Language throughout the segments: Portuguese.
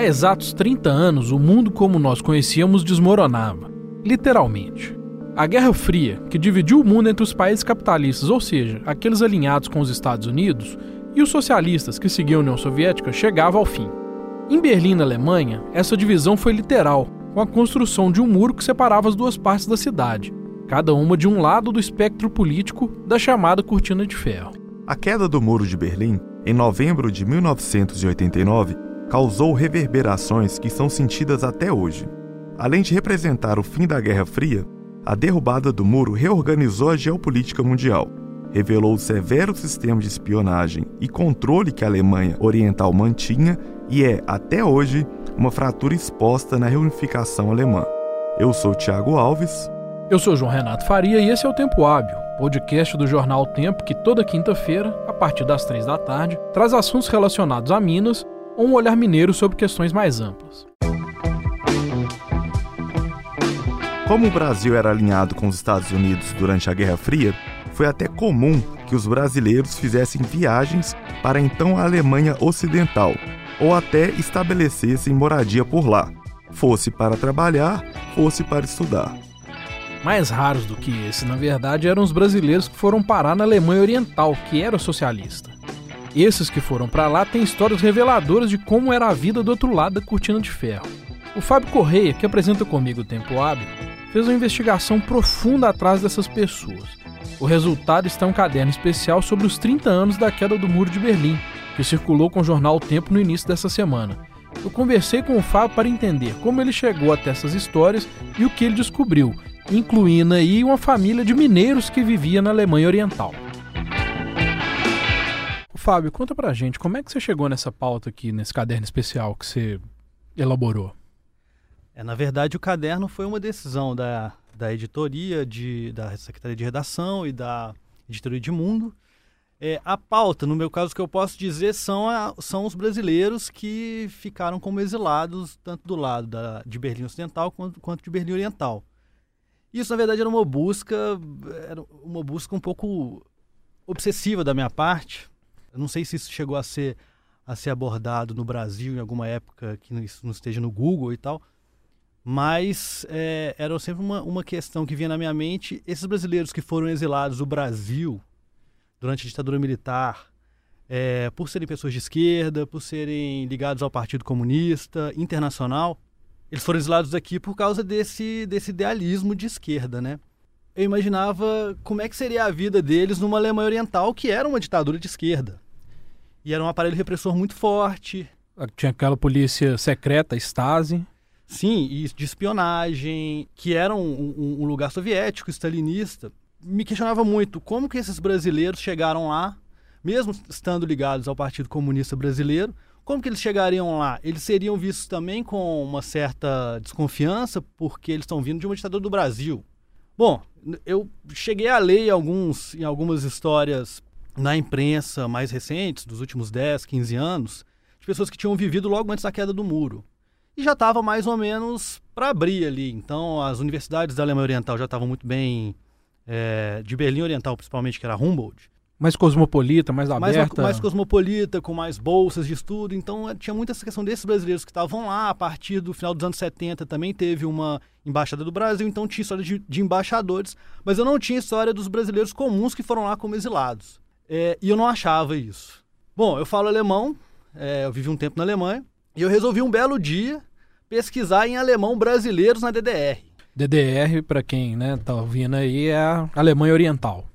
Há exatos 30 anos, o mundo como nós conhecíamos desmoronava. Literalmente. A Guerra Fria, que dividiu o mundo entre os países capitalistas, ou seja, aqueles alinhados com os Estados Unidos, e os socialistas que seguiam a União Soviética, chegava ao fim. Em Berlim, na Alemanha, essa divisão foi literal, com a construção de um muro que separava as duas partes da cidade, cada uma de um lado do espectro político da chamada Cortina de Ferro. A queda do Muro de Berlim, em novembro de 1989, causou reverberações que são sentidas até hoje. Além de representar o fim da Guerra Fria, a derrubada do muro reorganizou a geopolítica mundial, revelou o severo sistema de espionagem e controle que a Alemanha Oriental mantinha e é, até hoje, uma fratura exposta na reunificação alemã. Eu sou Tiago Alves. Eu sou João Renato Faria e esse é o Tempo Hábil, podcast do jornal Tempo que toda quinta-feira, a partir das três da tarde, traz assuntos relacionados a Minas ou um olhar mineiro sobre questões mais amplas. Como o Brasil era alinhado com os Estados Unidos durante a Guerra Fria, foi até comum que os brasileiros fizessem viagens para então a Alemanha Ocidental, ou até estabelecessem moradia por lá, fosse para trabalhar, fosse para estudar. Mais raros do que esse, na verdade, eram os brasileiros que foram parar na Alemanha Oriental, que era socialista. Esses que foram para lá têm histórias reveladoras de como era a vida do outro lado da cortina de ferro. O Fábio Correia, que apresenta comigo o Tempo Hábil, fez uma investigação profunda atrás dessas pessoas. O resultado está em um caderno especial sobre os 30 anos da queda do Muro de Berlim, que circulou com o jornal O Tempo no início dessa semana. Eu conversei com o Fábio para entender como ele chegou até essas histórias e o que ele descobriu, incluindo aí uma família de mineiros que vivia na Alemanha Oriental. Fábio, conta pra gente, como é que você chegou nessa pauta aqui, nesse caderno especial que você elaborou? É, na verdade, o caderno foi uma decisão da, da editoria, de, da Secretaria de Redação e da Editoria de Mundo. É, a pauta, no meu caso, que eu posso dizer, são, a, são os brasileiros que ficaram como exilados, tanto do lado da, de Berlim Ocidental quanto, quanto de Berlim Oriental. Isso, na verdade, era uma busca, era uma busca um pouco obsessiva da minha parte, eu não sei se isso chegou a ser, a ser abordado no Brasil em alguma época que isso não esteja no Google e tal, mas é, era sempre uma, uma questão que vinha na minha mente. Esses brasileiros que foram exilados do Brasil durante a ditadura militar, é, por serem pessoas de esquerda, por serem ligados ao Partido Comunista Internacional, eles foram exilados daqui por causa desse, desse idealismo de esquerda, né? Eu imaginava como é que seria a vida deles numa Alemanha Oriental, que era uma ditadura de esquerda. E era um aparelho repressor muito forte. Tinha aquela polícia secreta, Stasi. Sim, e de espionagem, que era um, um, um lugar soviético, stalinista. Me questionava muito como que esses brasileiros chegaram lá, mesmo estando ligados ao Partido Comunista Brasileiro, como que eles chegariam lá? Eles seriam vistos também com uma certa desconfiança, porque eles estão vindo de uma ditadura do Brasil. Bom, eu cheguei a ler em, alguns, em algumas histórias na imprensa mais recentes, dos últimos 10, 15 anos, de pessoas que tinham vivido logo antes da queda do muro. E já estava mais ou menos para abrir ali. Então, as universidades da Alemanha Oriental já estavam muito bem, é, de Berlim Oriental principalmente, que era Humboldt, mais cosmopolita, mais aberta. Mais, mais cosmopolita, com mais bolsas de estudo. Então tinha muita essa questão desses brasileiros que estavam lá. A partir do final dos anos 70 também teve uma embaixada do Brasil, então tinha história de, de embaixadores. Mas eu não tinha história dos brasileiros comuns que foram lá como exilados. É, e eu não achava isso. Bom, eu falo alemão, é, eu vivi um tempo na Alemanha, e eu resolvi um belo dia pesquisar em alemão brasileiros na DDR. DDR, para quem né, tá ouvindo aí, é a Alemanha Oriental.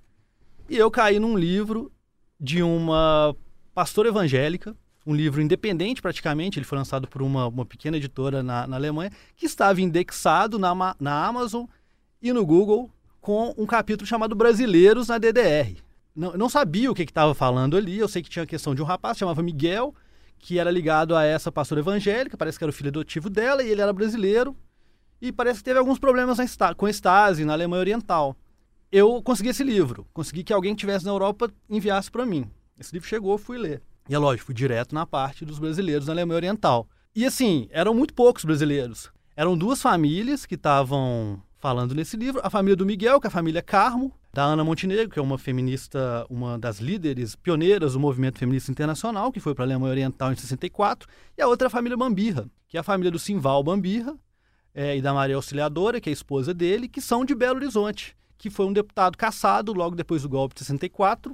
E eu caí num livro de uma pastora evangélica, um livro independente praticamente, ele foi lançado por uma, uma pequena editora na, na Alemanha, que estava indexado na, na Amazon e no Google com um capítulo chamado Brasileiros na DDR. Não, não sabia o que estava falando ali, eu sei que tinha a questão de um rapaz, chamava Miguel, que era ligado a essa pastora evangélica, parece que era o filho adotivo dela, e ele era brasileiro, e parece que teve alguns problemas com a Stasi na Alemanha Oriental eu consegui esse livro. Consegui que alguém que estivesse na Europa enviasse para mim. Esse livro chegou, fui ler. E é lógico, fui direto na parte dos brasileiros na Alemanha Oriental. E assim, eram muito poucos brasileiros. Eram duas famílias que estavam falando nesse livro. A família do Miguel, que é a família Carmo. da Ana Montenegro, que é uma feminista, uma das líderes pioneiras do movimento feminista internacional, que foi para a Alemanha Oriental em 64, e a outra é a família Bambirra, que é a família do Simval Bambirra é, e da Maria Auxiliadora, que é a esposa dele, que são de Belo Horizonte, que foi um deputado caçado logo depois do golpe de 64.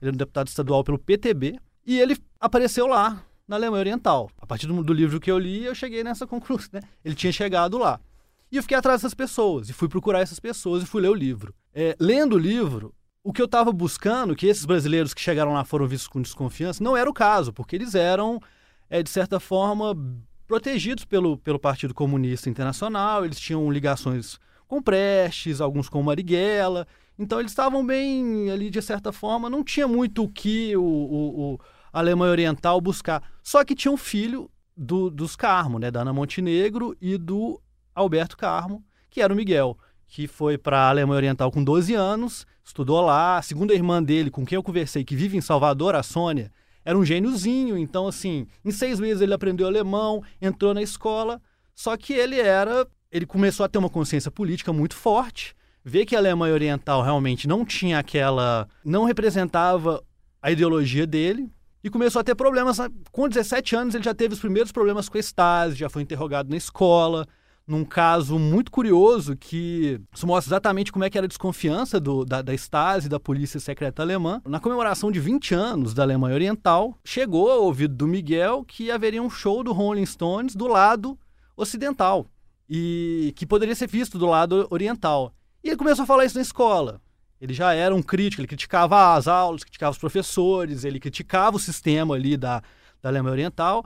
Ele era um deputado estadual pelo PTB, e ele apareceu lá na Alemanha Oriental. A partir do, do livro que eu li, eu cheguei nessa conclusão. Né? Ele tinha chegado lá. E eu fiquei atrás dessas pessoas, e fui procurar essas pessoas e fui ler o livro. É, lendo o livro, o que eu estava buscando, que esses brasileiros que chegaram lá foram vistos com desconfiança, não era o caso, porque eles eram, é, de certa forma, protegidos pelo, pelo Partido Comunista Internacional, eles tinham ligações com Prestes, alguns com Marighella, então eles estavam bem ali, de certa forma, não tinha muito o que o, o, o Alemanha Oriental buscar. Só que tinha um filho do, dos Carmo, né, da Ana Montenegro e do Alberto Carmo, que era o Miguel, que foi para a Alemanha Oriental com 12 anos, estudou lá. A segunda irmã dele, com quem eu conversei, que vive em Salvador, a Sônia, era um gêniozinho. Então, assim, em seis meses ele aprendeu alemão, entrou na escola. Só que ele era. Ele começou a ter uma consciência política muito forte, ver que a Alemanha Oriental realmente não tinha aquela. não representava a ideologia dele, e começou a ter problemas. Com 17 anos, ele já teve os primeiros problemas com a Stasi, já foi interrogado na escola, num caso muito curioso que mostra exatamente como é que era a desconfiança do, da, da Stasi, da polícia secreta alemã. Na comemoração de 20 anos da Alemanha Oriental, chegou ao ouvido do Miguel que haveria um show do Rolling Stones do lado ocidental e que poderia ser visto do lado oriental. E ele começou a falar isso na escola. Ele já era um crítico, ele criticava as aulas, criticava os professores, ele criticava o sistema ali da, da Alemanha Oriental.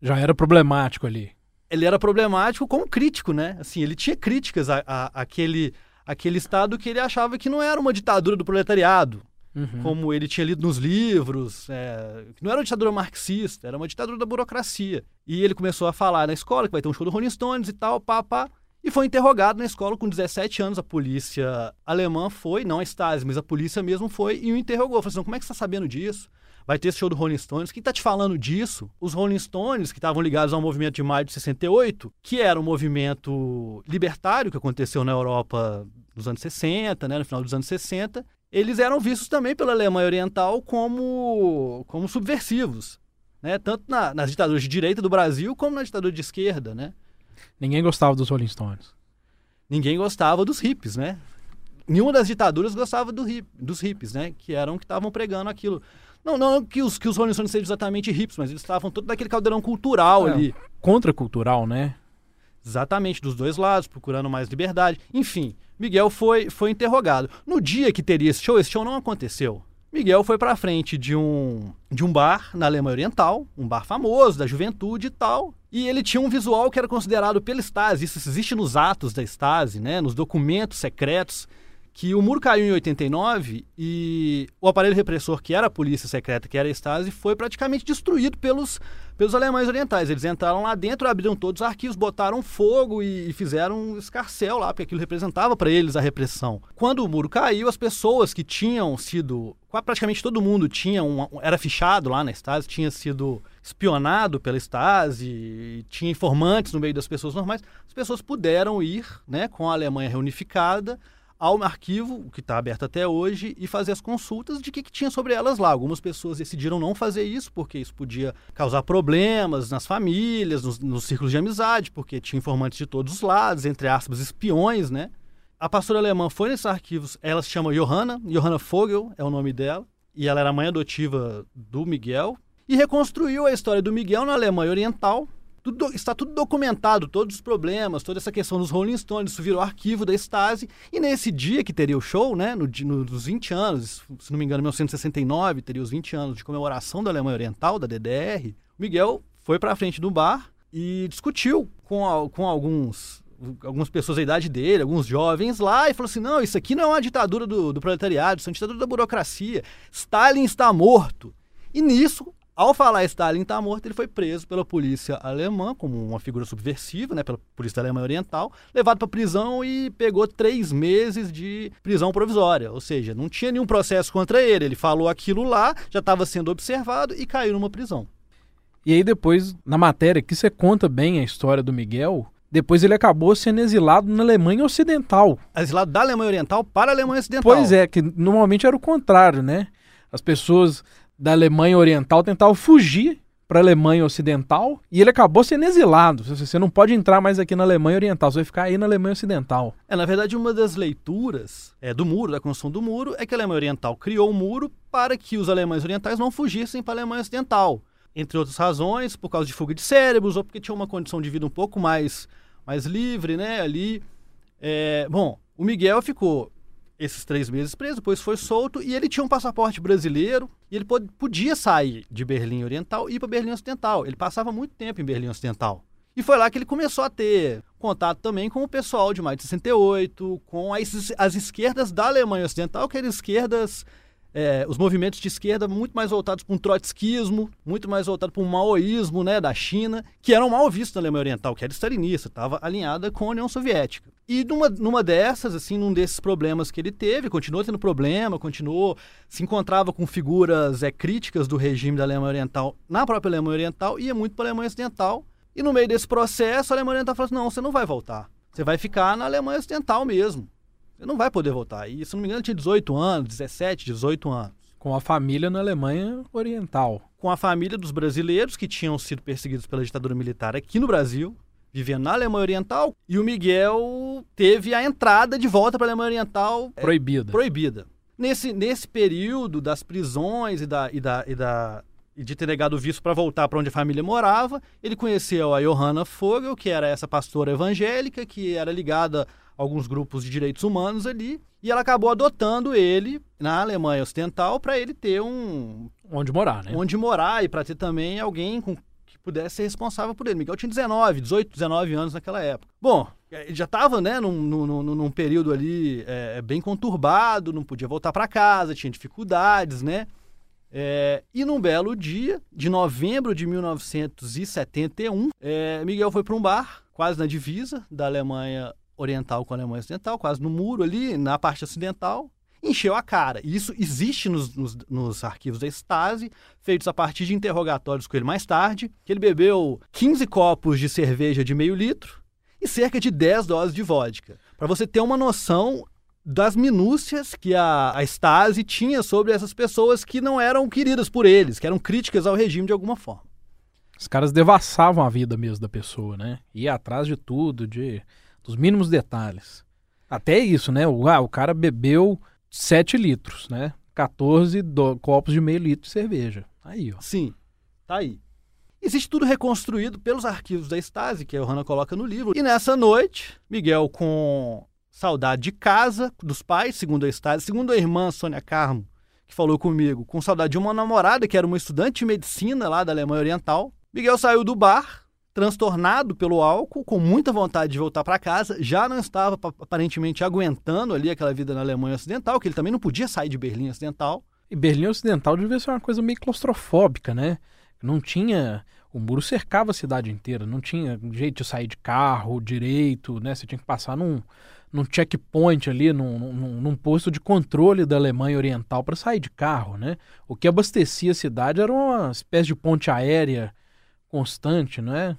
Já era problemático ali ele era problemático como crítico, né? Assim, ele tinha críticas a, a, àquele, àquele Estado que ele achava que não era uma ditadura do proletariado, uhum. como ele tinha lido nos livros, é, não era uma ditadura marxista, era uma ditadura da burocracia. E ele começou a falar na escola que vai ter um show do Rolling Stones e tal, pá, pá. E foi interrogado na escola com 17 anos. A polícia alemã foi, não a Stasi, mas a polícia mesmo foi e o interrogou. Falou assim: como é que você está sabendo disso? vai ter esse show do Rolling Stones. Quem está te falando disso? Os Rolling Stones, que estavam ligados ao movimento de maio de 68, que era um movimento libertário que aconteceu na Europa nos anos 60, né, no final dos anos 60, eles eram vistos também pela Alemanha Oriental como, como subversivos. Né? Tanto na, nas ditaduras de direita do Brasil como na ditadura de esquerda. Né? Ninguém gostava dos Rolling Stones. Ninguém gostava dos hippies, né? Nenhuma das ditaduras gostava do hip, dos hippies, né? Que eram que estavam pregando aquilo. Não, não que os, que os Rolling Stones sejam exatamente hips, mas eles estavam todo daquele caldeirão cultural é, ali. Contracultural, né? Exatamente, dos dois lados, procurando mais liberdade. Enfim, Miguel foi, foi interrogado. No dia que teria esse show, esse show não aconteceu. Miguel foi para frente de um, de um bar na Alemanha Oriental, um bar famoso, da juventude e tal. E ele tinha um visual que era considerado pela Stasi, isso existe nos atos da Stasi, né, nos documentos secretos que o muro caiu em 89 e o aparelho repressor, que era a polícia secreta, que era a Stasi, foi praticamente destruído pelos, pelos alemães orientais. Eles entraram lá dentro, abriram todos os arquivos, botaram fogo e, e fizeram um escarcel lá, porque aquilo representava para eles a repressão. Quando o muro caiu, as pessoas que tinham sido. Praticamente todo mundo tinha era fichado lá na Stasi, tinha sido espionado pela Stasi, tinha informantes no meio das pessoas normais. As pessoas puderam ir né, com a Alemanha reunificada ao arquivo, que está aberto até hoje, e fazer as consultas de que, que tinha sobre elas lá. Algumas pessoas decidiram não fazer isso, porque isso podia causar problemas nas famílias, nos, nos círculos de amizade, porque tinha informantes de todos os lados, entre aspas, espiões, né? A pastora alemã foi nesses arquivos, ela se chama Johanna, Johanna Vogel é o nome dela, e ela era mãe adotiva do Miguel, e reconstruiu a história do Miguel na Alemanha Oriental, tudo, está tudo documentado, todos os problemas, toda essa questão dos Rolling Stones, isso virou arquivo da Stasi. E nesse dia que teria o show, né, no, no, nos 20 anos, se não me engano, 1969, teria os 20 anos de comemoração da Alemanha Oriental, da DDR, o Miguel foi para frente do bar e discutiu com, com alguns algumas pessoas da idade dele, alguns jovens lá, e falou assim: não, isso aqui não é uma ditadura do, do proletariado, isso é uma ditadura da burocracia. Stalin está morto. E nisso, ao falar Stalin está morto, ele foi preso pela polícia alemã como uma figura subversiva, né, pela polícia da Alemanha Oriental, levado para prisão e pegou três meses de prisão provisória. Ou seja, não tinha nenhum processo contra ele. Ele falou aquilo lá, já estava sendo observado e caiu numa prisão. E aí depois, na matéria que você conta bem a história do Miguel, Depois ele acabou sendo exilado na Alemanha Ocidental. Exilado da Alemanha Oriental para a Alemanha Ocidental. Pois é, que normalmente era o contrário, né? As pessoas da Alemanha Oriental tentavam fugir para a Alemanha Ocidental e ele acabou sendo exilado. Você não pode entrar mais aqui na Alemanha Oriental, você vai ficar aí na Alemanha Ocidental. É, na verdade, uma das leituras é, do muro, da construção do muro, é que a Alemanha Oriental criou o muro para que os alemães orientais não fugissem para a Alemanha Ocidental. Entre outras razões, por causa de fuga de cérebros ou porque tinha uma condição de vida um pouco mais, mais livre, né, ali. É, bom, o Miguel ficou esses três meses preso, depois foi solto e ele tinha um passaporte brasileiro e ele podia sair de Berlim Oriental e ir para Berlim Ocidental. Ele passava muito tempo em Berlim Ocidental. E foi lá que ele começou a ter contato também com o pessoal de mais de 68, com as, as esquerdas da Alemanha Ocidental, que eram esquerdas é, os movimentos de esquerda muito mais voltados para um trotskismo, muito mais voltados para um maoísmo né, da China, que eram mal vistos na Alemanha Oriental, que era stalinista, estava alinhada com a União Soviética. E numa, numa dessas, assim, num desses problemas que ele teve, continuou tendo problema, continuou, se encontrava com figuras é, críticas do regime da Alemanha Oriental na própria Alemanha Oriental, ia muito para a Alemanha Ocidental, e no meio desse processo a Alemanha Oriental falou assim, não, você não vai voltar, você vai ficar na Alemanha Ocidental mesmo. Você não vai poder voltar. E, se não me engano, tinha 18 anos, 17, 18 anos. Com a família na Alemanha Oriental. Com a família dos brasileiros que tinham sido perseguidos pela ditadura militar aqui no Brasil, vivendo na Alemanha Oriental. E o Miguel teve a entrada de volta para a Alemanha Oriental é, proibida. É, proibida. Nesse, nesse período das prisões e, da, e, da, e, da, e de ter negado o visto para voltar para onde a família morava, ele conheceu a Johanna Fogel, que era essa pastora evangélica, que era ligada alguns grupos de direitos humanos ali, e ela acabou adotando ele na Alemanha Ocidental para ele ter um onde morar, né? Onde morar e para ter também alguém com que pudesse ser responsável por ele. Miguel tinha 19, 18, 19 anos naquela época. Bom, ele já estava né, num, num, num, período ali é, bem conturbado, não podia voltar para casa, tinha dificuldades, né? É, e num belo dia, de novembro de 1971, é, Miguel foi para um bar, quase na divisa da Alemanha oriental com a Alemanha Ocidental, quase no muro ali, na parte ocidental, encheu a cara. E isso existe nos, nos, nos, arquivos da Stasi, feitos a partir de interrogatórios com ele mais tarde, que ele bebeu 15 copos de cerveja de meio litro e cerca de 10 doses de vodka. Para você ter uma noção das minúcias que a, a Stasi tinha sobre essas pessoas que não eram queridas por eles, que eram críticas ao regime de alguma forma. Os caras devassavam a vida mesmo da pessoa, né? Ia atrás de tudo, de dos mínimos detalhes. Até isso, né? O, ah, o cara bebeu 7 litros, né? 14 do, copos de meio litro de cerveja. Aí, ó. Sim, tá aí. Existe tudo reconstruído pelos arquivos da Stasi, que a Johanna coloca no livro. E nessa noite, Miguel, com saudade de casa, dos pais, segundo a Stasi, segundo a irmã Sônia Carmo, que falou comigo, com saudade de uma namorada, que era uma estudante de medicina lá da Alemanha Oriental, Miguel saiu do bar, transtornado pelo álcool, com muita vontade de voltar para casa, já não estava aparentemente aguentando ali aquela vida na Alemanha Ocidental, que ele também não podia sair de Berlim Ocidental. E Berlim Ocidental devia ser uma coisa meio claustrofóbica, né? Não tinha. O muro cercava a cidade inteira, não tinha jeito de sair de carro direito, né? Você tinha que passar num, num checkpoint ali, num, num, num posto de controle da Alemanha Oriental para sair de carro, né? O que abastecia a cidade era uma espécie de ponte aérea constante, não é?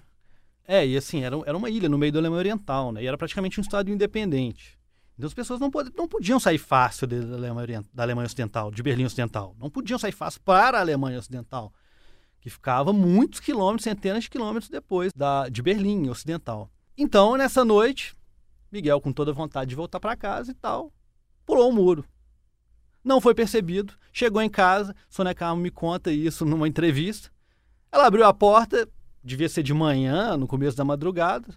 É, e assim, era, era uma ilha no meio da Alemanha Oriental, né? E era praticamente um estado independente. Então as pessoas não, pod não podiam sair fácil da Alemanha, da Alemanha Ocidental, de Berlim Ocidental. Não podiam sair fácil para a Alemanha Ocidental, que ficava muitos quilômetros, centenas de quilômetros depois da, de Berlim Ocidental. Então, nessa noite, Miguel, com toda vontade de voltar para casa e tal, pulou o muro. Não foi percebido, chegou em casa, Sônia me conta isso numa entrevista. Ela abriu a porta, devia ser de manhã, no começo da madrugada.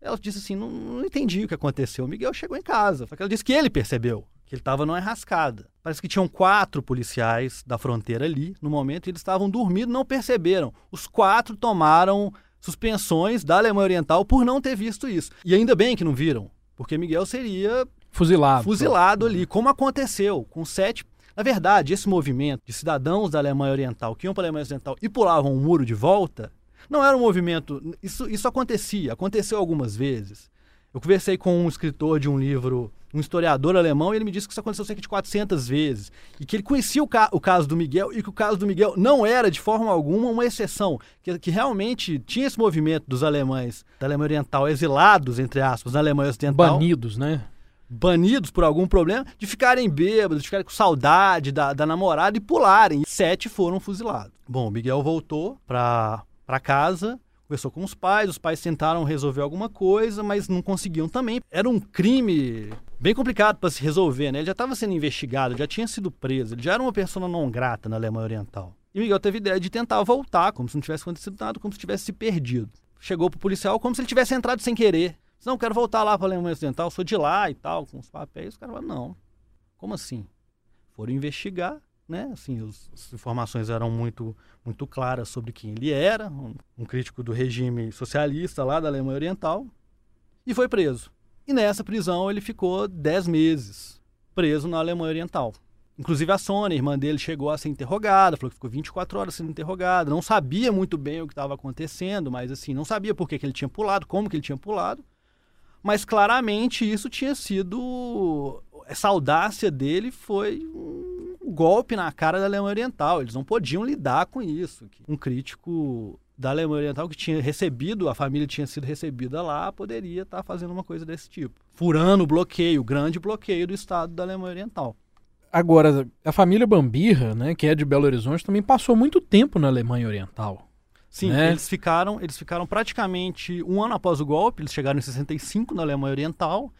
Ela disse assim: não, não entendi o que aconteceu. O Miguel chegou em casa. Ela disse que ele percebeu que ele estava numa enrascada. Parece que tinham quatro policiais da fronteira ali no momento e eles estavam dormindo, não perceberam. Os quatro tomaram suspensões da Alemanha Oriental por não ter visto isso. E ainda bem que não viram, porque Miguel seria fuzilado, fuzilado ali, como aconteceu com sete na verdade, esse movimento de cidadãos da Alemanha Oriental que iam para a Alemanha Ocidental e pulavam o muro de volta, não era um movimento. Isso, isso acontecia, aconteceu algumas vezes. Eu conversei com um escritor de um livro um historiador alemão, e ele me disse que isso aconteceu cerca de 400 vezes. E que ele conhecia o, ca o, caso do Miguel e que o caso do Miguel não era, de forma alguma, uma exceção. Que, que realmente tinha esse movimento dos alemães, da Alemanha Oriental, exilados, entre aspas, na Alemanha Ocidental. Banidos, né? Banidos por algum problema, de ficarem bêbados, de ficarem com saudade da, da namorada e pularem. Sete foram fuzilados. Bom, o Miguel voltou para casa conversou com os pais, os pais tentaram resolver alguma coisa, mas não conseguiam também. Era um crime bem complicado para se resolver, né? Ele já estava sendo investigado, já tinha sido preso, ele já era uma pessoa não grata na Alemanha Oriental. E Miguel teve a ideia de tentar voltar, como se não tivesse acontecido nada, como se tivesse se perdido. Chegou pro policial como se ele tivesse entrado sem querer. Não, quero voltar lá para a Alemanha Ocidental, sou de lá e tal, com os papéis. Os caras falaram, não. Como assim? Foram investigar né? Assim, os, as informações eram muito, muito claras sobre quem ele era, um, um, crítico do regime socialista lá da Alemanha Oriental, e foi preso. E nessa prisão ele ficou 10 meses preso na Alemanha Oriental. Inclusive a Sônia, irmã dele, chegou a ser interrogada, falou que ficou 24 horas sendo interrogada, não sabia muito bem o que estava acontecendo, mas assim, não sabia por que, que ele tinha pulado, como que ele tinha pulado, mas claramente isso tinha sido essa audácia dele foi um golpe na cara da Alemanha Oriental. Eles não podiam lidar com isso. Um crítico da Alemanha Oriental que tinha recebido, a família tinha sido recebida lá, poderia estar fazendo uma coisa desse tipo. Furando o bloqueio, o grande bloqueio do Estado da Alemanha Oriental. Agora, a família Bambirra, né, que é de Belo Horizonte, também passou muito tempo na Alemanha Oriental. Sim, né? eles ficaram, eles ficaram praticamente um ano após o golpe, eles chegaram em 65 na Alemanha Oriental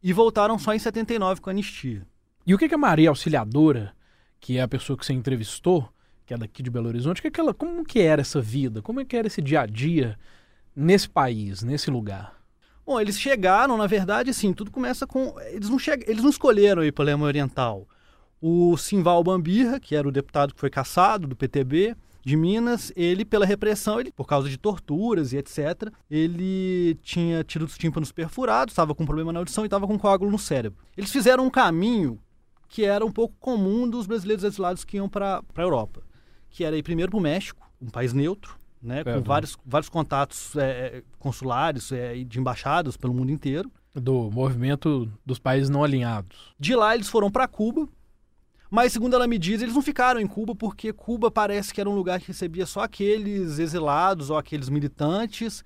e voltaram só em 79 com a anistia. E o que, que a Maria Auxiliadora, que é a pessoa que você entrevistou, que é daqui de Belo Horizonte, que, que ela, como que era essa vida? Como é que era esse dia a dia nesse país, nesse lugar? Bom, eles chegaram, na verdade, assim, tudo começa com. Eles não, che... eles não escolheram ir para a Alemanha Oriental. O Simval Bambirra, que era o deputado que foi caçado do PTB, de Minas, ele, pela repressão, ele, por causa de torturas e etc., ele tinha tido os tímpanos perfurados, estava com problema na audição e estava com coágulo no cérebro. Eles fizeram um caminho que era um pouco comum dos brasileiros exilados que iam para a Europa, que era ir primeiro para o México, um país neutro, né, com vários, vários contatos é, consulares é, de embaixadas pelo mundo inteiro. Do movimento dos países não alinhados. De lá eles foram para Cuba, mas, segundo ela me diz, eles não ficaram em Cuba porque Cuba parece que era um lugar que recebia só aqueles exilados ou aqueles militantes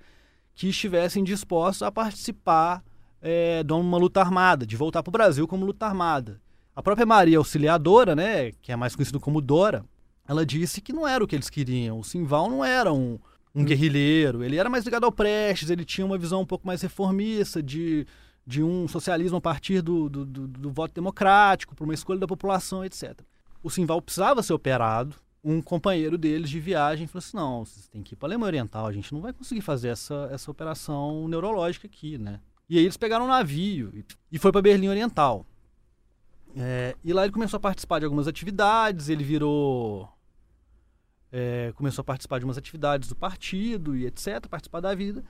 que estivessem dispostos a participar é, de uma luta armada, de voltar para o Brasil como luta armada. A própria Maria Auxiliadora, né, que é mais conhecida como Dora, ela disse que não era o que eles queriam. O Simval não era um, um guerrilheiro, ele era mais ligado ao Prestes, ele tinha uma visão um pouco mais reformista de de um socialismo a partir do, do, do, do voto democrático, para uma escolha da população, etc. O Simval precisava ser operado. Um companheiro deles de viagem falou assim: não, vocês têm que ir para a Alemanha Oriental, a gente não vai conseguir fazer essa, essa operação neurológica aqui, né? E aí eles pegaram um navio e, e foi para Berlim Oriental. É, e lá ele começou a participar de algumas atividades, ele virou. É, começou a participar de umas atividades do partido e etc., participar da vida.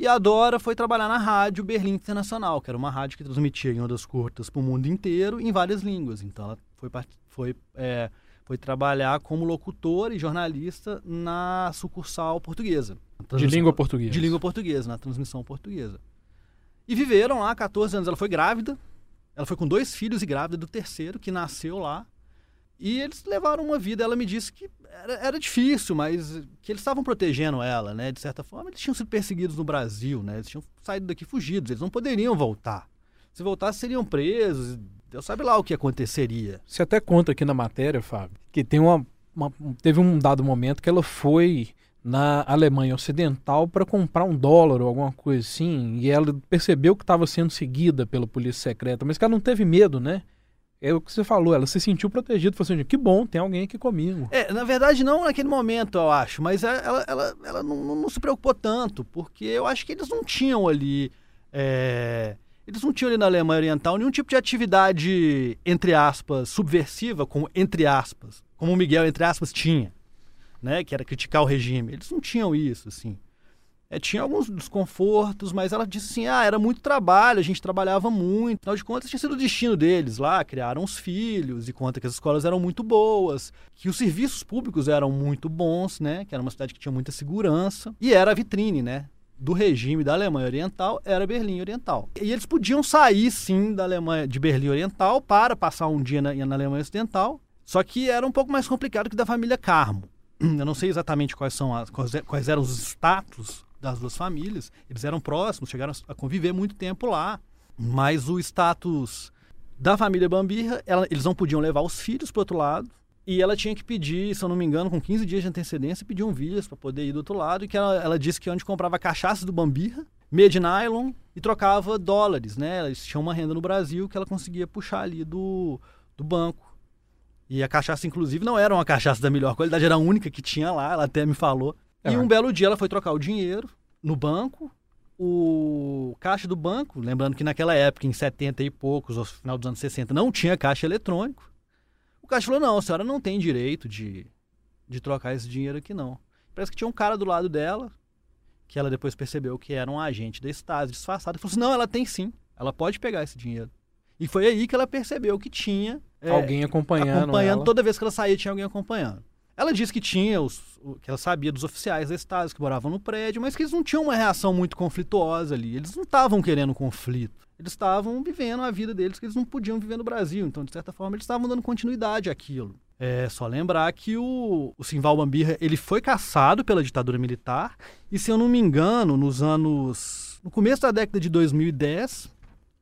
E a Dora foi trabalhar na rádio Berlim Internacional, que era uma rádio que transmitia em ondas curtas para o mundo inteiro em várias línguas. Então ela foi, foi, é, foi trabalhar como locutora e jornalista na sucursal portuguesa. De língua portuguesa. De língua portuguesa, na transmissão portuguesa. E viveram lá 14 anos. Ela foi grávida. Ela foi com dois filhos e grávida do terceiro, que nasceu lá. E eles levaram uma vida, ela me disse que era, era, difícil, mas que eles estavam protegendo ela, né? De certa forma, eles tinham sido perseguidos no Brasil, né? Eles tinham saído daqui fugidos, eles não poderiam voltar. Se voltassem, seriam presos, Deus sabe lá o que aconteceria. Você até conta aqui na matéria, Fábio, que tem uma, uma teve um dado momento que ela foi na Alemanha Ocidental para comprar um dólar ou alguma coisa assim, e ela percebeu que estava sendo seguida pela polícia secreta, mas que ela não teve medo, né? É o que você falou, ela se sentiu protegida, falou assim, que bom, tem alguém aqui comigo. É, na verdade não naquele momento, eu acho, mas ela, ela, ela não, não, se preocupou tanto, porque eu acho que eles não tinham ali, é, eles não tinham ali na Alemanha Oriental nenhum tipo de atividade, entre aspas, subversiva, como entre aspas, como o Miguel, entre aspas, tinha, né, que era criticar o regime. Eles não tinham isso, assim. É, tinha alguns desconfortos, mas ela disse assim: ah, era muito trabalho, a gente trabalhava muito. Afinal de contas, tinha sido o destino deles lá, criaram os filhos, e conta que as escolas eram muito boas, que os serviços públicos eram muito bons, né? Que era uma cidade que tinha muita segurança, e era a vitrine, né? do regime da Alemanha Oriental era Berlim Oriental. E eles podiam sair, sim, da Alemanha, de Berlim Oriental para passar um dia na, na Alemanha Ocidental, só que era um pouco mais complicado que da família Carmo. Eu não sei exatamente quais, são as, quais, quais eram os status das duas famílias. Eles eram próximos, chegaram a conviver muito tempo lá. Mas o status da família Bambirra, ela, eles não podiam levar os filhos para outro lado. E ela tinha que pedir, se eu não me engano, com 15 dias de antecedência, pedir um vias para poder ir do outro lado. E que ela, ela disse que onde comprava cachaça do Bambirra, meia de nylon e trocava dólares, né? Eles tinham uma renda no Brasil que ela conseguia puxar ali do, do banco. E a cachaça, inclusive, não era uma cachaça da melhor qualidade, era a única que tinha lá, ela até me falou. É. E um belo dia ela foi trocar o dinheiro no banco. O caixa do banco, lembrando que naquela época, em 70 e poucos, no final dos anos 60, não tinha caixa eletrônico. O caixa falou: não, a senhora não tem direito de, de trocar esse dinheiro aqui, não. Parece que tinha um cara do lado dela, que ela depois percebeu que era um agente da Stasi disfarçado, e falou assim: não, ela tem sim, ela pode pegar esse dinheiro. E foi aí que ela percebeu que tinha. É, alguém acompanhando. Acompanhando, ela. toda vez que ela saía, tinha alguém acompanhando. Ela disse que tinha os, que ela sabia dos oficiais da Estado que moravam no prédio, mas que eles não tinham uma reação muito conflituosa ali. Eles não estavam querendo conflito. Eles estavam vivendo a vida deles que eles não podiam viver no Brasil. Então, de certa forma, eles estavam dando continuidade àquilo. É só lembrar que o, o Simval Bambirra ele foi caçado pela ditadura militar e, se eu não me engano, nos anos... No começo da década de 2010,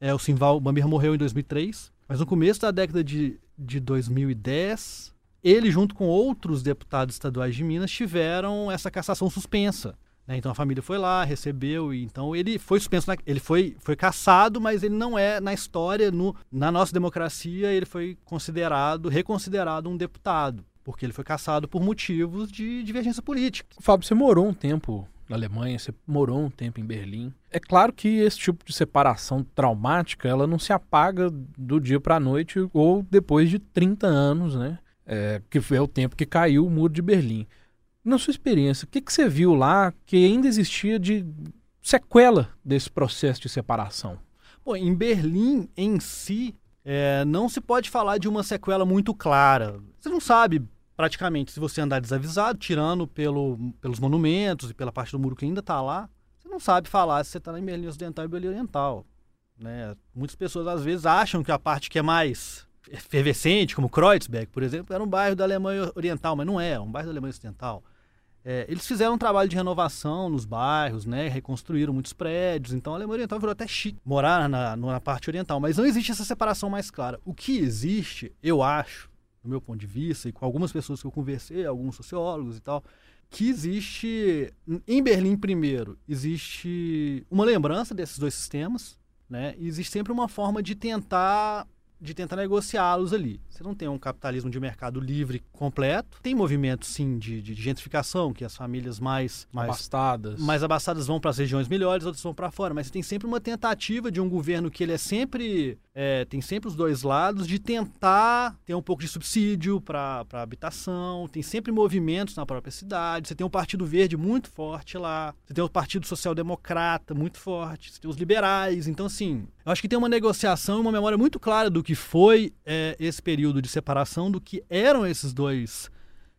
é, o Simval Bambirra morreu em 2003, mas no começo da década de, de 2010 ele, junto com outros deputados estaduais de Minas, tiveram essa cassação suspensa. Né? Então a família foi lá, recebeu, e então ele foi suspenso, na, ele foi, foi cassado, mas ele não é na história, no, na nossa democracia, ele foi considerado, reconsiderado um deputado, porque ele foi cassado por motivos de divergência política. Fábio, você morou um tempo na Alemanha, você morou um tempo em Berlim. É claro que esse tipo de separação traumática, ela não se apaga do dia para a noite ou depois de 30 anos, né? É, que foi o tempo que caiu o muro de Berlim. Na sua experiência, o que, que você viu lá que ainda existia de sequela desse processo de separação? Bom, em Berlim em si, é, não se pode falar de uma sequela muito clara. Você não sabe praticamente se você andar desavisado, tirando pelo, pelos monumentos e pela parte do muro que ainda está lá, você não sabe falar se você está em Berlim Ocidental e Berlim Oriental. Né? Muitas pessoas às vezes acham que a parte que é mais efervescente, como Kreuzberg, por exemplo, era um bairro da Alemanha Oriental, mas não é, é um bairro da Alemanha Ocidental. É, eles fizeram um trabalho de renovação nos bairros, né, reconstruíram muitos prédios, então a Alemanha Oriental virou até chique morar na, na parte oriental, mas não existe essa separação mais clara. O que existe, eu acho, do meu ponto de vista, e com algumas pessoas que eu conversei, alguns sociólogos e tal, que existe, em Berlim primeiro, existe uma lembrança desses dois sistemas, né, e existe sempre uma forma de tentar de tentar negociá-los ali. Você não tem um capitalismo de mercado livre completo. Tem movimentos, sim, de, de gentrificação, que as famílias mais, mais abastadas, mais abastadas vão para as regiões melhores, outras vão para fora. Mas você tem sempre uma tentativa de um governo que ele é sempre é, tem sempre os dois lados de tentar ter um pouco de subsídio para habitação. Tem sempre movimentos na própria cidade. Você tem um Partido Verde muito forte lá. Você tem o Partido Social Democrata muito forte. Você tem os liberais. Então, assim, eu acho que tem uma negociação e uma memória muito clara do que foi é, esse período de separação, do que eram esses dois,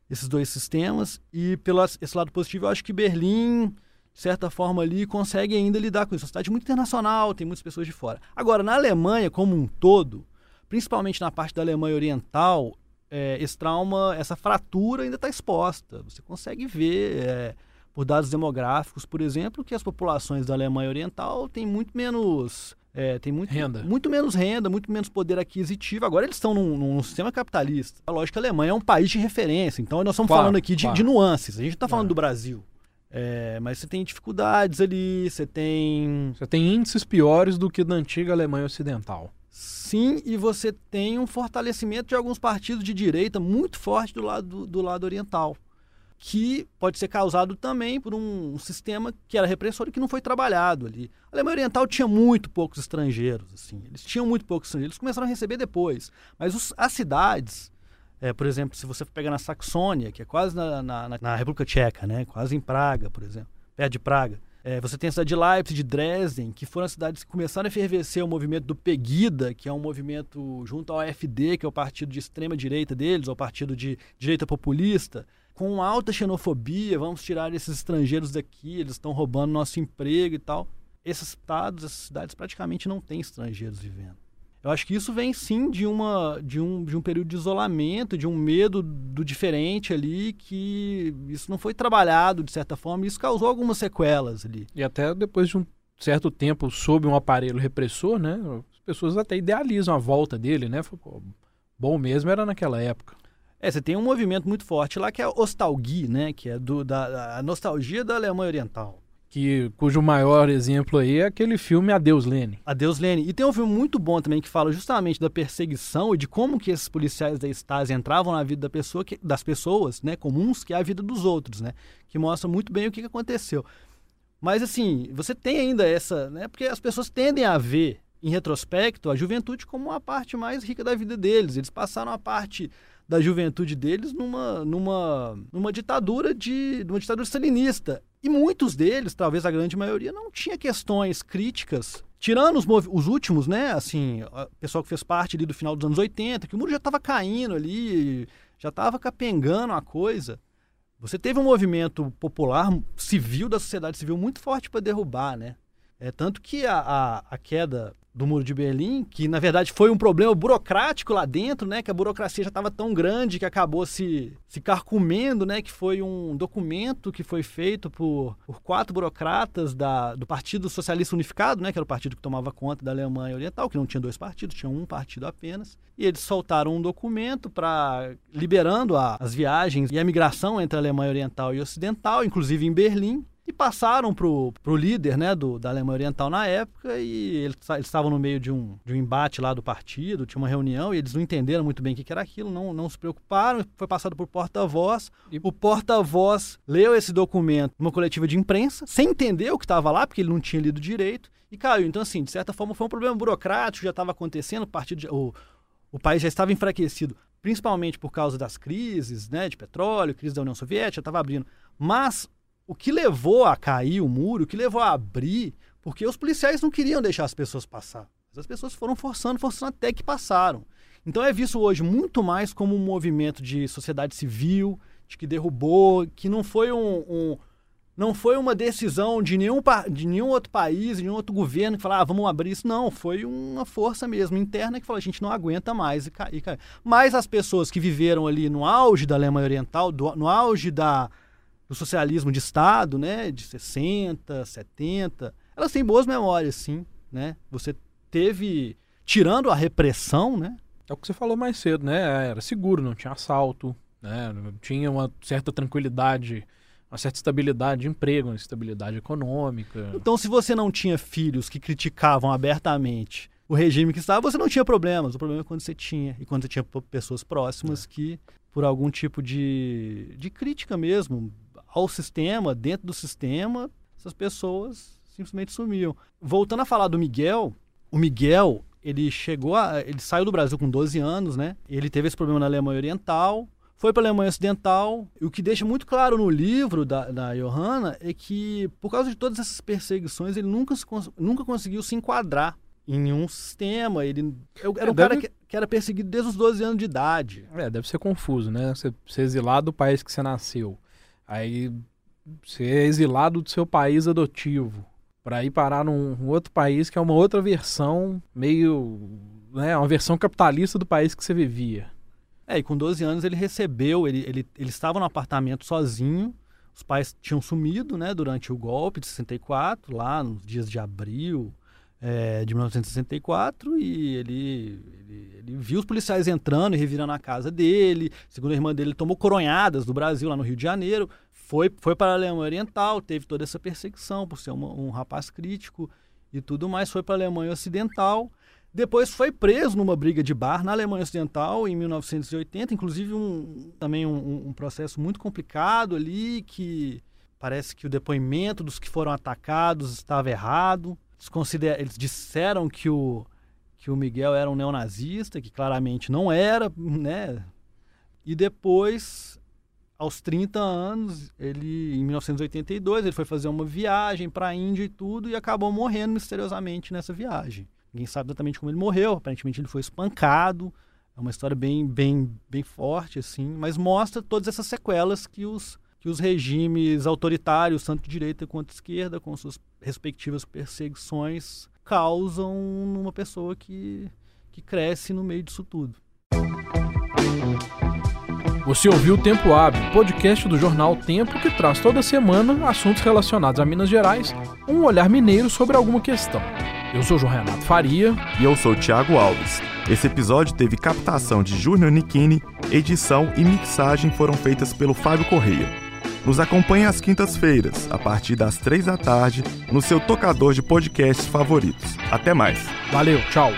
esses dois sistemas. E pelo esse lado positivo, eu acho que Berlim, certa forma, ali consegue ainda lidar com isso. É uma cidade muito internacional, tem muitas pessoas de fora. Agora, na Alemanha como um todo, principalmente na parte da Alemanha Oriental, é, esse trauma, essa fratura ainda está exposta. Você consegue ver. É, por dados demográficos, por exemplo, que as populações da Alemanha Oriental têm muito menos é, tem muito, renda. muito menos renda, muito menos poder aquisitivo. Agora eles estão num, num, sistema capitalista. A lógica a Alemanha é um país de referência, então nós estamos claro, falando aqui de, claro. de, nuances. A gente não está falando é. do Brasil. É, mas você tem dificuldades ali, você tem. Você tem índices piores do que da antiga Alemanha Ocidental. Sim, e você tem um fortalecimento de alguns partidos de direita muito forte do lado, do, do lado oriental que pode ser causado também por um sistema que era repressor e que não foi trabalhado ali. A Alemanha Oriental tinha muito poucos estrangeiros, assim, eles tinham muito poucos estrangeiros, eles começaram a receber depois. Mas os, as cidades, é, por exemplo, se você pegar na Saxônia, que é quase na, na, na, República Tcheca, né, quase em Praga, por exemplo, perto de Praga, É, você tem a cidade de Leipzig, de Dresden, que foram as cidades que começaram a efervescer o movimento do Pegida, que é um movimento junto ao AfD, que é o partido de extrema direita deles, ou o partido de direita populista, com alta xenofobia, vamos tirar esses estrangeiros daqui, eles estão roubando nosso emprego e tal. Esses estados, essas cidades praticamente não têm estrangeiros vivendo. Eu acho que isso vem sim de, uma, de, um, de um período de isolamento, de um medo do diferente ali, que isso não foi trabalhado de certa forma, e isso causou algumas sequelas ali. E até depois de um certo tempo sob um aparelho repressor, né? As pessoas até idealizam a volta dele, né? Bom mesmo era naquela época. É, você tem um movimento muito forte lá que é a Ostalgie, né? Que é do, da, da nostalgia da Alemanha Oriental que cujo maior exemplo aí é aquele filme Adeus Lene. Adeus Lene. E tem um filme muito bom também que fala justamente da perseguição e de como que esses policiais da Stasi entravam na vida da pessoa, que, das pessoas, né, comuns, que é a vida dos outros, né, que mostra muito bem o que, que aconteceu. Mas assim, você tem ainda essa, né, porque as pessoas tendem a ver em retrospecto a juventude como a parte mais rica da vida deles. Eles passaram a parte da juventude deles numa, numa, numa ditadura de numa ditadura stalinista. E muitos deles, talvez a grande maioria, não tinha questões críticas. Tirando os, os últimos, né? Assim, o pessoal que fez parte ali do final dos anos 80, que o muro já estava caindo ali, já estava capengando a coisa. Você teve um movimento popular, civil, da sociedade civil muito forte para derrubar, né? É, tanto que a, a, a queda do Muro de Berlim, que na verdade foi um problema burocrático lá dentro, né, que a burocracia já estava tão grande que acabou se, se carcomendo, né, que foi um documento que foi feito por, por quatro burocratas da, do Partido Socialista Unificado, né, que era o partido que tomava conta da Alemanha Oriental, que não tinha dois partidos, tinha um partido apenas, e eles soltaram um documento para liberando a, as viagens e a migração entre a Alemanha Oriental e Ocidental, inclusive em Berlim, e passaram para o líder né, do, da Alemanha Oriental na época e eles, eles estavam no meio de um, de um embate lá do partido, tinha uma reunião e eles não entenderam muito bem o que, que era aquilo, não, não se preocuparam, foi passado por porta-voz. E... O porta-voz leu esse documento numa coletiva de imprensa, sem entender o que estava lá, porque ele não tinha lido direito, e caiu. Então, assim, de certa forma foi um problema burocrático, já estava acontecendo, o, partido, o, o país já estava enfraquecido, principalmente por causa das crises né, de petróleo, crise da União Soviética, estava abrindo. Mas o que levou a cair o muro, o que levou a abrir, porque os policiais não queriam deixar as pessoas passar. As pessoas foram forçando, forçando até que passaram. Então é visto hoje muito mais como um movimento de sociedade civil, de que derrubou, que não foi um, um não foi uma decisão de nenhum, de nenhum outro país, de nenhum outro governo que falou, ah, vamos abrir isso. Não, foi uma força mesmo interna que falou, a gente não aguenta mais e caiu. Mas as pessoas que viveram ali no auge da Alemanha Oriental, do, no auge da, do socialismo de Estado, né, de 60, 70, elas têm boas memórias, sim, né? Você teve, tirando a repressão, né? É o que você falou mais cedo, né? Era seguro, não tinha assalto, né? Tinha uma certa tranquilidade, uma certa estabilidade de emprego, uma estabilidade econômica. Então, se você não tinha filhos que criticavam abertamente o regime que estava, você não tinha problemas. O problema é quando você tinha, e quando você tinha pessoas próximas é. que, por algum tipo de, de crítica mesmo, ao sistema, dentro do sistema, essas pessoas simplesmente sumiam. Voltando a falar do Miguel, o Miguel, ele chegou a, ele saiu do Brasil com 12 anos, né? Ele teve esse problema na Alemanha Oriental, foi para a Alemanha Ocidental. E o que deixa muito claro no livro da, da Johanna é que, por causa de todas essas perseguições, ele nunca, se, nunca conseguiu se enquadrar em nenhum sistema. Ele era um deve... cara que, que, era perseguido desde os 12 anos de idade. É, deve ser confuso, né? Você ser exilado do país que você nasceu. Aí você é exilado do seu país adotivo para ir parar num outro país que é uma outra versão meio, né, uma versão capitalista do país que você vivia. É, e com 12 anos ele recebeu, ele, ele, ele estava no apartamento sozinho, os pais tinham sumido, né, durante o golpe de 64, lá nos dias de abril é, de 1964, e ele, ele, ele, viu os policiais entrando e revirando a casa dele. Segundo a irmã dele, ele tomou coronhadas do Brasil, lá no Rio de Janeiro. Foi, foi para a Alemanha Oriental, teve toda essa perseguição por ser uma, um rapaz crítico e tudo mais. Foi para a Alemanha Ocidental. Depois foi preso numa briga de bar na Alemanha Ocidental em 1980, inclusive um, também um, um processo muito complicado ali, que parece que o depoimento dos que foram atacados estava errado. Eles disseram que o, que o Miguel era um neonazista, que claramente não era, né? E depois aos 30 anos, ele em 1982, ele foi fazer uma viagem para a Índia e tudo e acabou morrendo misteriosamente nessa viagem. Ninguém sabe exatamente como ele morreu, aparentemente ele foi espancado. É uma história bem, bem, bem forte assim, mas mostra todas essas sequelas que os que os regimes autoritários, tanto de direita quanto de esquerda, com suas respectivas perseguições, causam numa pessoa que, que cresce no meio disso tudo. Você ouviu o Tempo Hábil, podcast do jornal Tempo que traz toda semana assuntos relacionados a Minas Gerais, um olhar mineiro sobre alguma questão. Eu sou João Renato Faria. E eu sou Tiago Alves. Esse episódio teve captação de Júnior Nikini, edição e mixagem foram feitas pelo Fábio Correia. Nos acompanhe às quintas-feiras, a partir das três da tarde, no seu tocador de podcasts favoritos. Até mais. Valeu, tchau.